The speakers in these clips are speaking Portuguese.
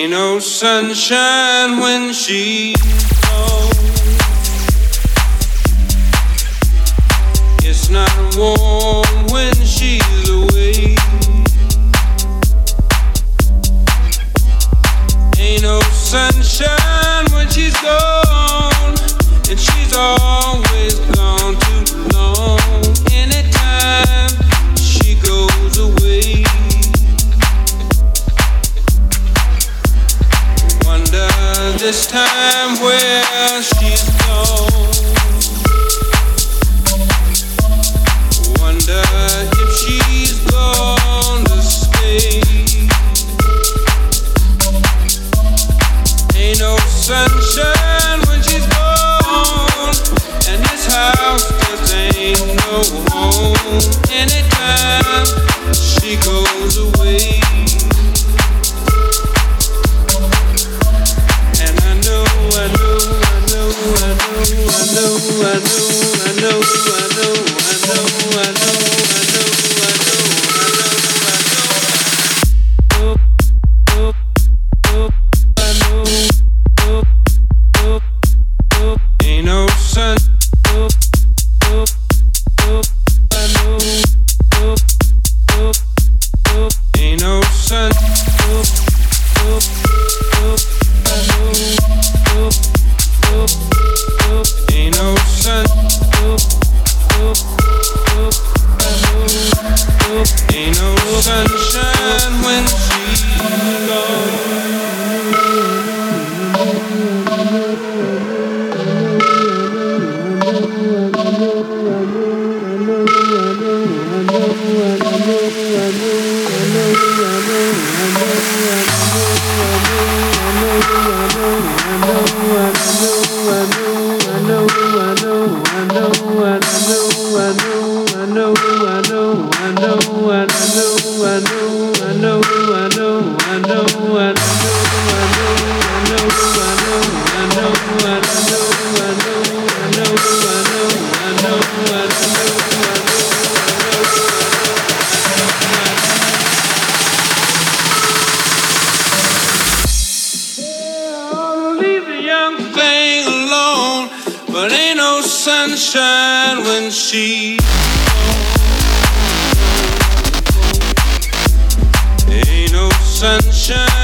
Ain't no sunshine when she's gone. It's not warm when she's away. Ain't no sunshine when she's gone. sunshine when she Ain't no sunshine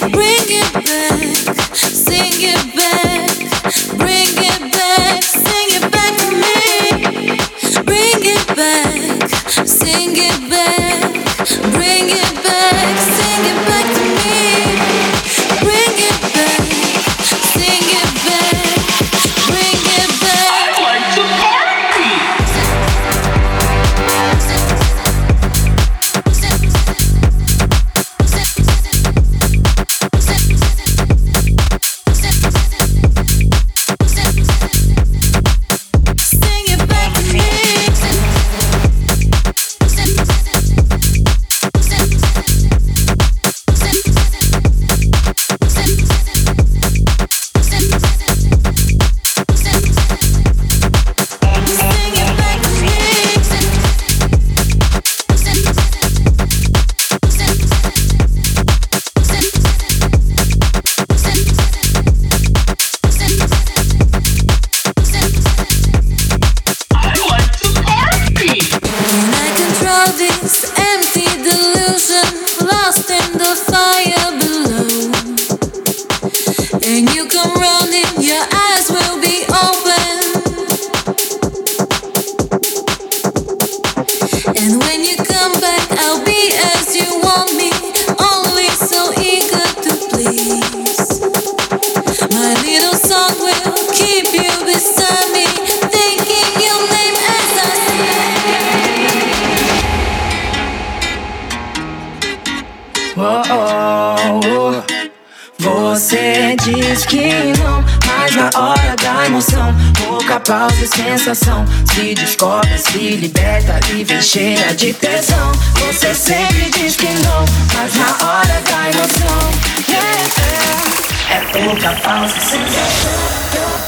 Bring it back, sing it back. Sensação. Se descobre, se liberta e vem cheia de tesão. Você sempre diz que não, mas na hora da emoção. Yeah, yeah. É pouca falsa sensação.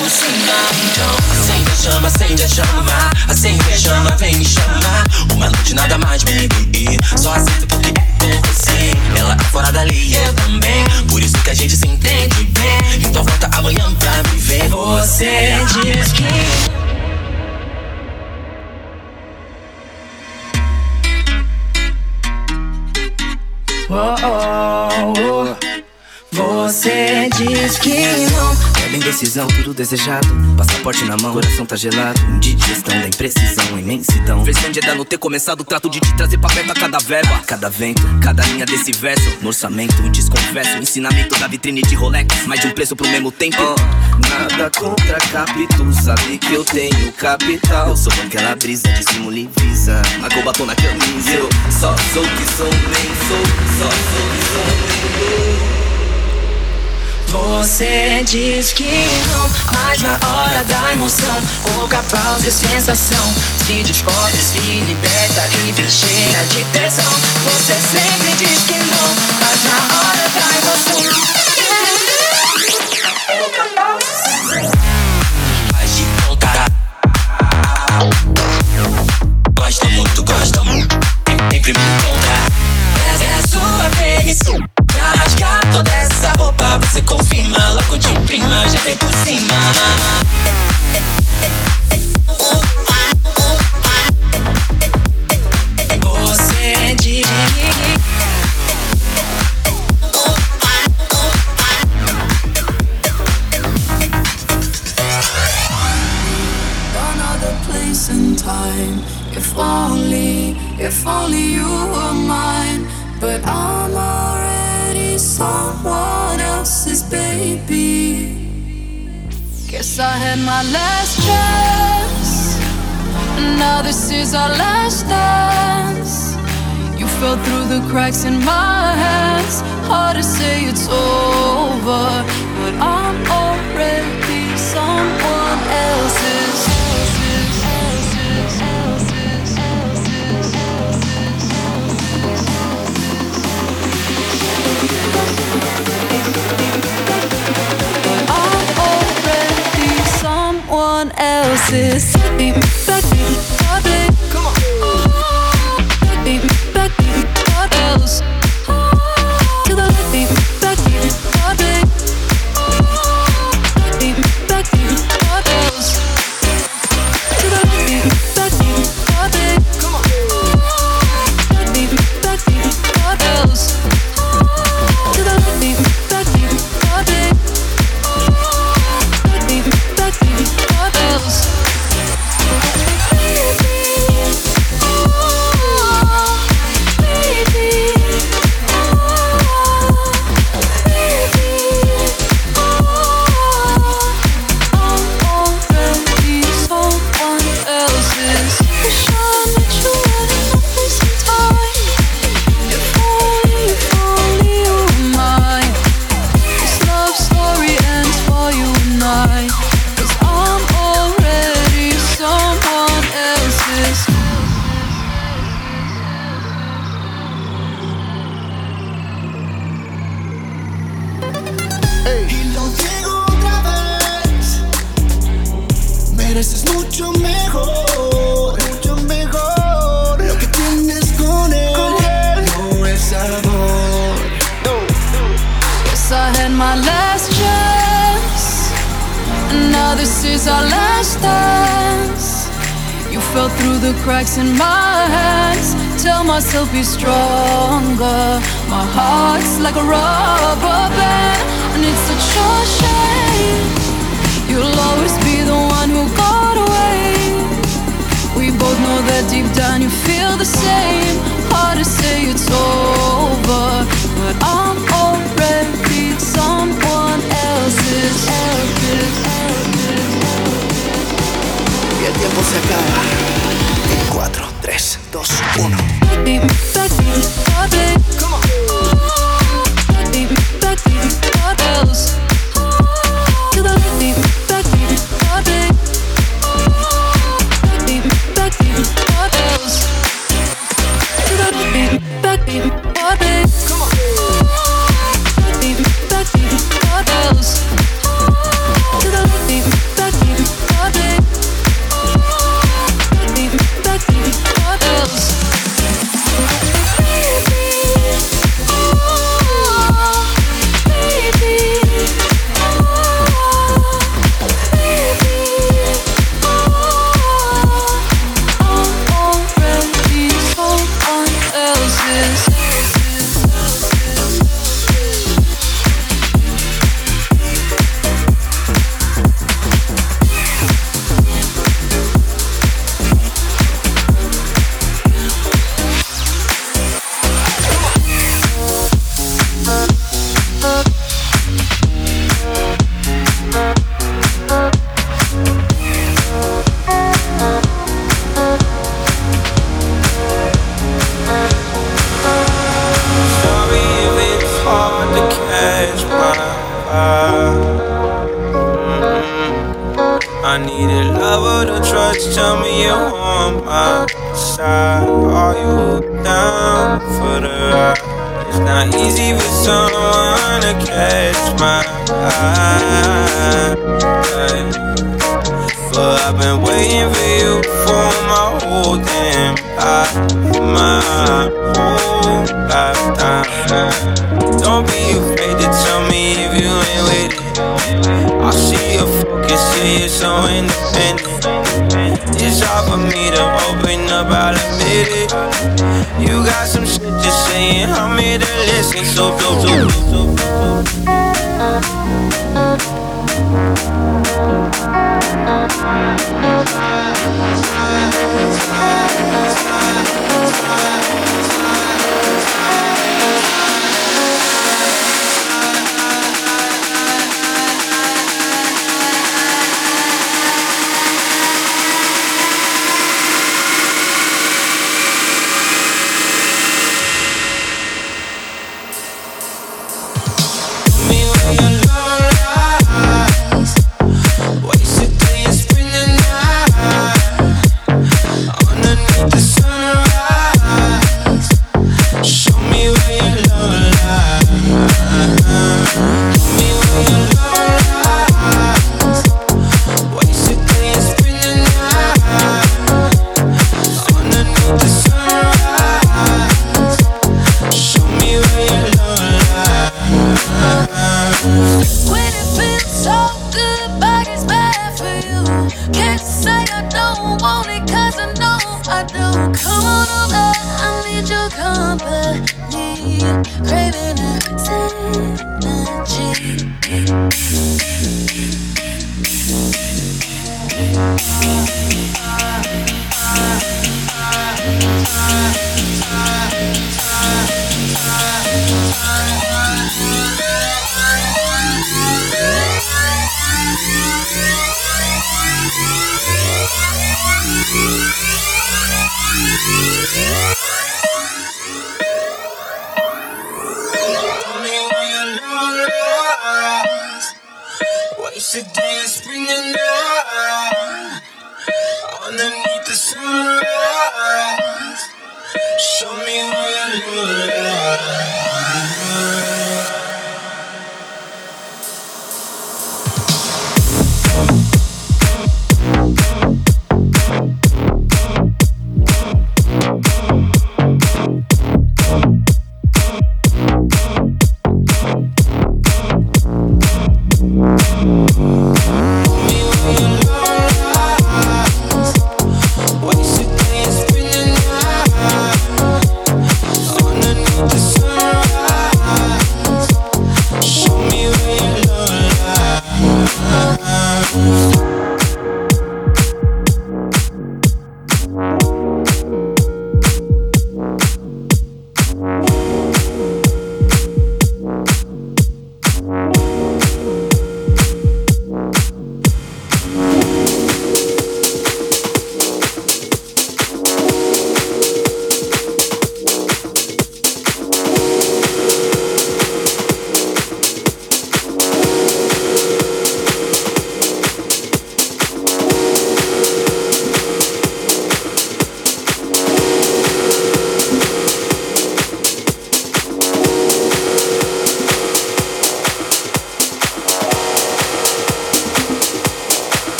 Já Indecisão, tudo desejado. Passaporte na mão, coração tá gelado. Indigestão da imprecisão, imensidão. Versão de ainda não ter começado trato de te trazer pra perto a cada verba. Cada vento, cada linha desse verso. No orçamento, desconverso. Ensinamento da vitrine de Rolex. Mais de um preço pro mesmo tempo. Oh, nada contra capítulo, sabe que eu tenho capital. Eu sou aquela brisa de simula e visa. Marcou batom na camisa. Eu só sou que sou, nem sou. Só sou que sou, nem sou. Você diz que não, mas na hora da emoção, pouca pausa e sensação. Se descobre, se liberta e vem cheia de tesão. Você sempre diz que não, mas na hora da emoção. Pouca pausa. Faz de conta. Gosta muito, gosta muito. Sempre me encontra. Essa é a sua vez. Rasgar toda essa roupa Você confirma logo de prima Já vem por cima My last chance, now this is our last dance. You fell through the cracks in my hands. Hard to say it's over, but I'm already closest. same. Say it's over, but I'm already someone else's. else's, else's, else's. Y el tiempo se acaba. En 4, 3, 2, 1. It's a dance spring and night underneath the sunrise. Show me where you are.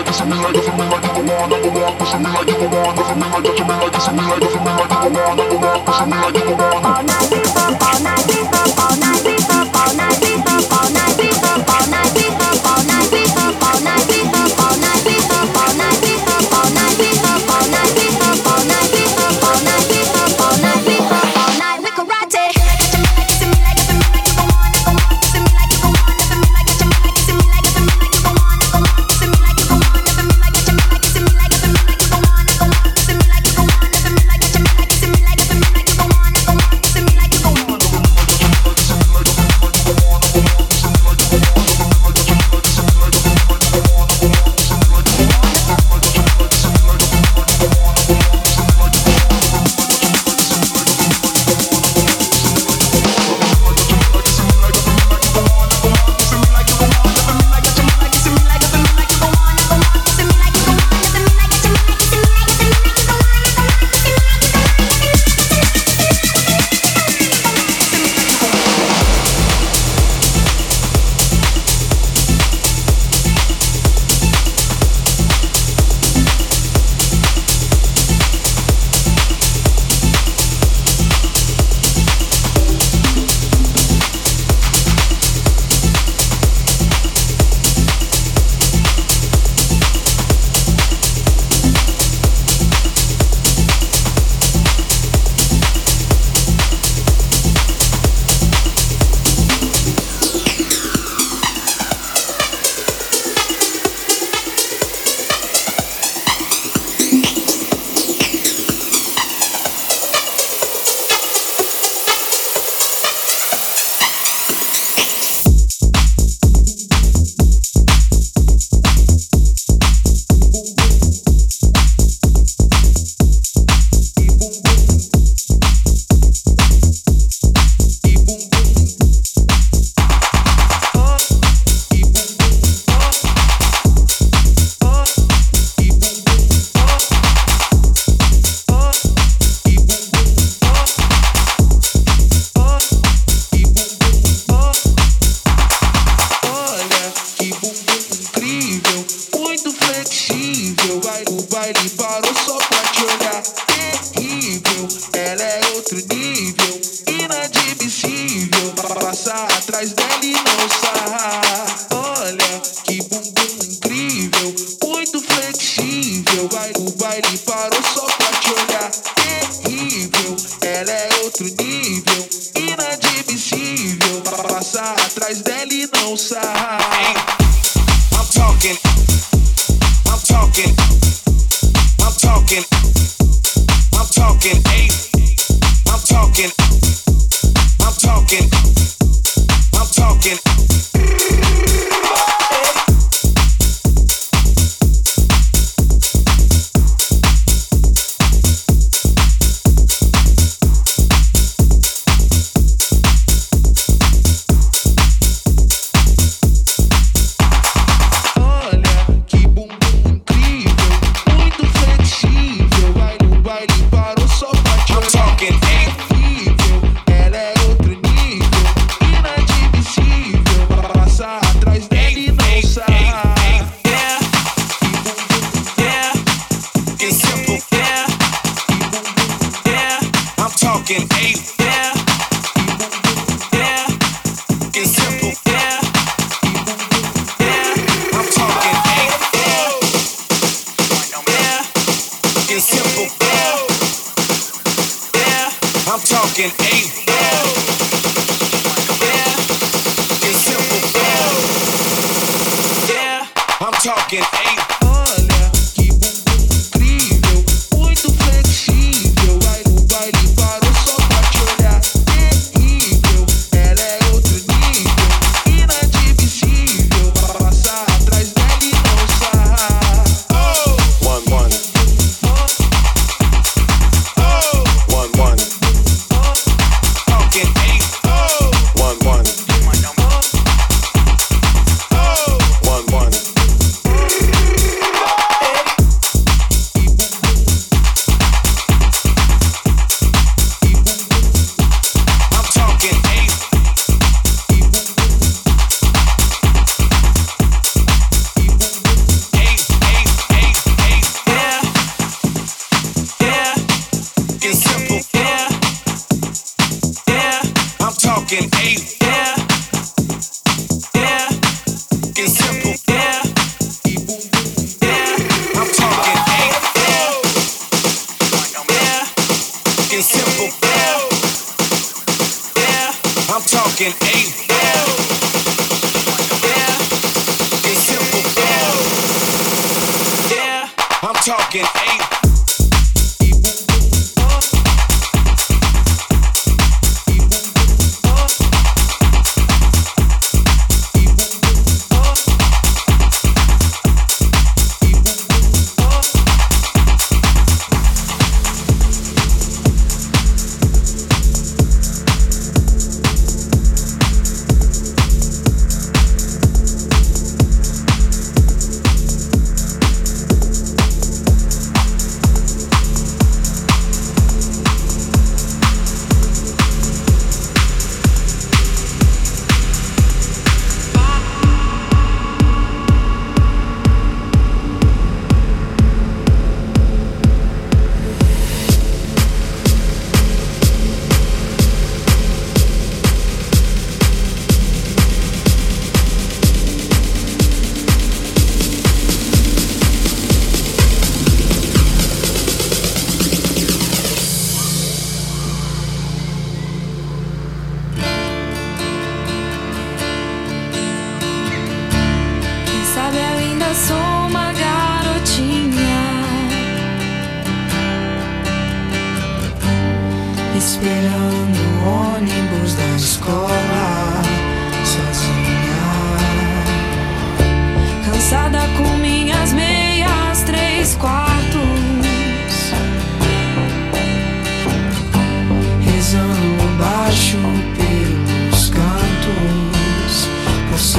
like this, me like this, me like you want, I want, this me like you want, this me like that, me like this, me like this, me like you want, I want, this me like you want. Talking. I'm talking. Hey. I'm talking. I'm talking. I'm talking.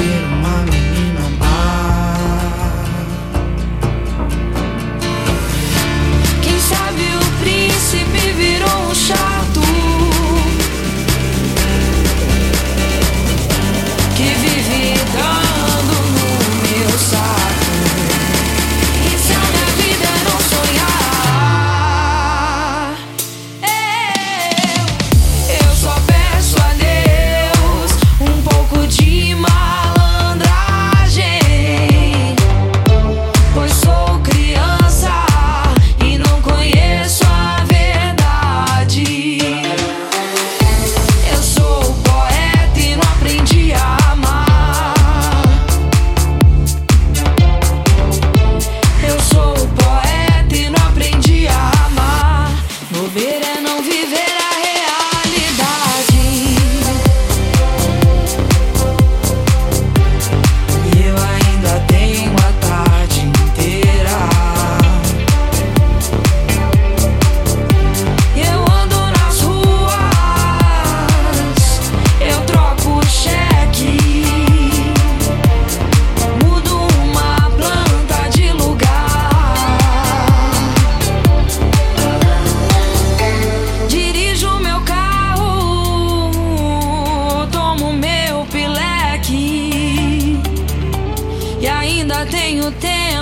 quiero, mami mía.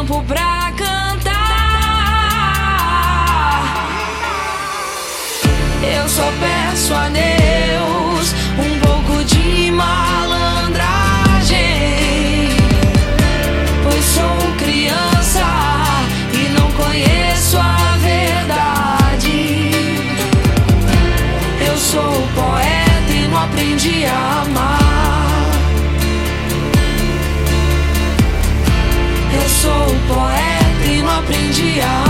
Tempo pra cantar. Eu só peço a Deus não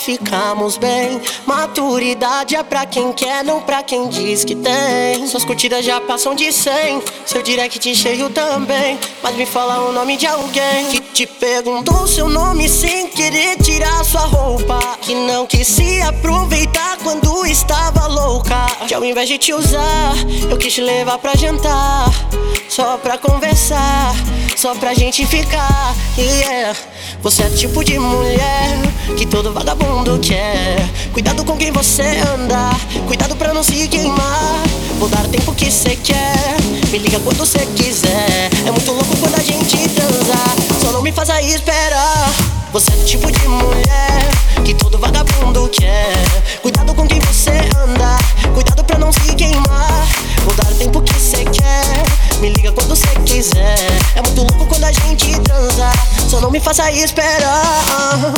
ficarmos bem. Maturidade é pra quem quer, não pra quem diz que tem. Suas curtidas já passam de 100, seu direct cheio também. Mas me fala o nome de alguém que te perguntou seu nome sem querer tirar sua roupa. Que não quis se aproveitar quando estava louca. Que ao invés de te usar, eu quis te levar pra jantar. Só pra conversar, só pra gente ficar. Yeah. Você é tipo de mulher que todo vagabundo quer. Cuidado com quem você anda, cuidado pra não se queimar. Vou dar o tempo que você quer, me liga quando você quiser. É muito louco quando a gente transa, só não me faça esperar. Você é o tipo de mulher que todo vagabundo quer. Cuidado com quem você anda, cuidado pra não se queimar. Vou dar o tempo que você quer, me liga quando você quiser. É muito louco quando a gente transa, só não me faça esperar.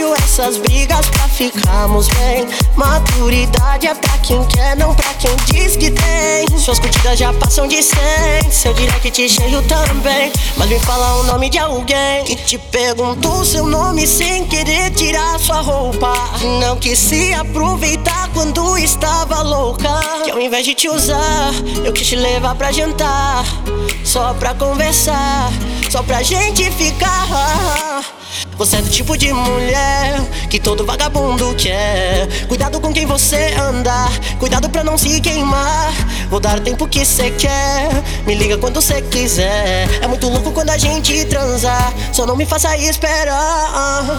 Essas brigas pra ficarmos bem. Maturidade é pra quem quer, não pra quem diz que tem. Suas curtidas já passam de 100, seu direct cheio também. Mas me fala o nome de alguém que te perguntou seu nome sem querer tirar sua roupa. Não quis se aproveitar quando estava louca. Que ao invés de te usar, eu quis te levar pra jantar. Só pra conversar, só pra gente ficar. Você é do tipo de mulher que todo vagabundo quer. Cuidado com quem você anda, cuidado pra não se queimar. Vou dar o tempo que você quer, me liga quando você quiser. É muito louco quando a gente transa, só não me faça esperar.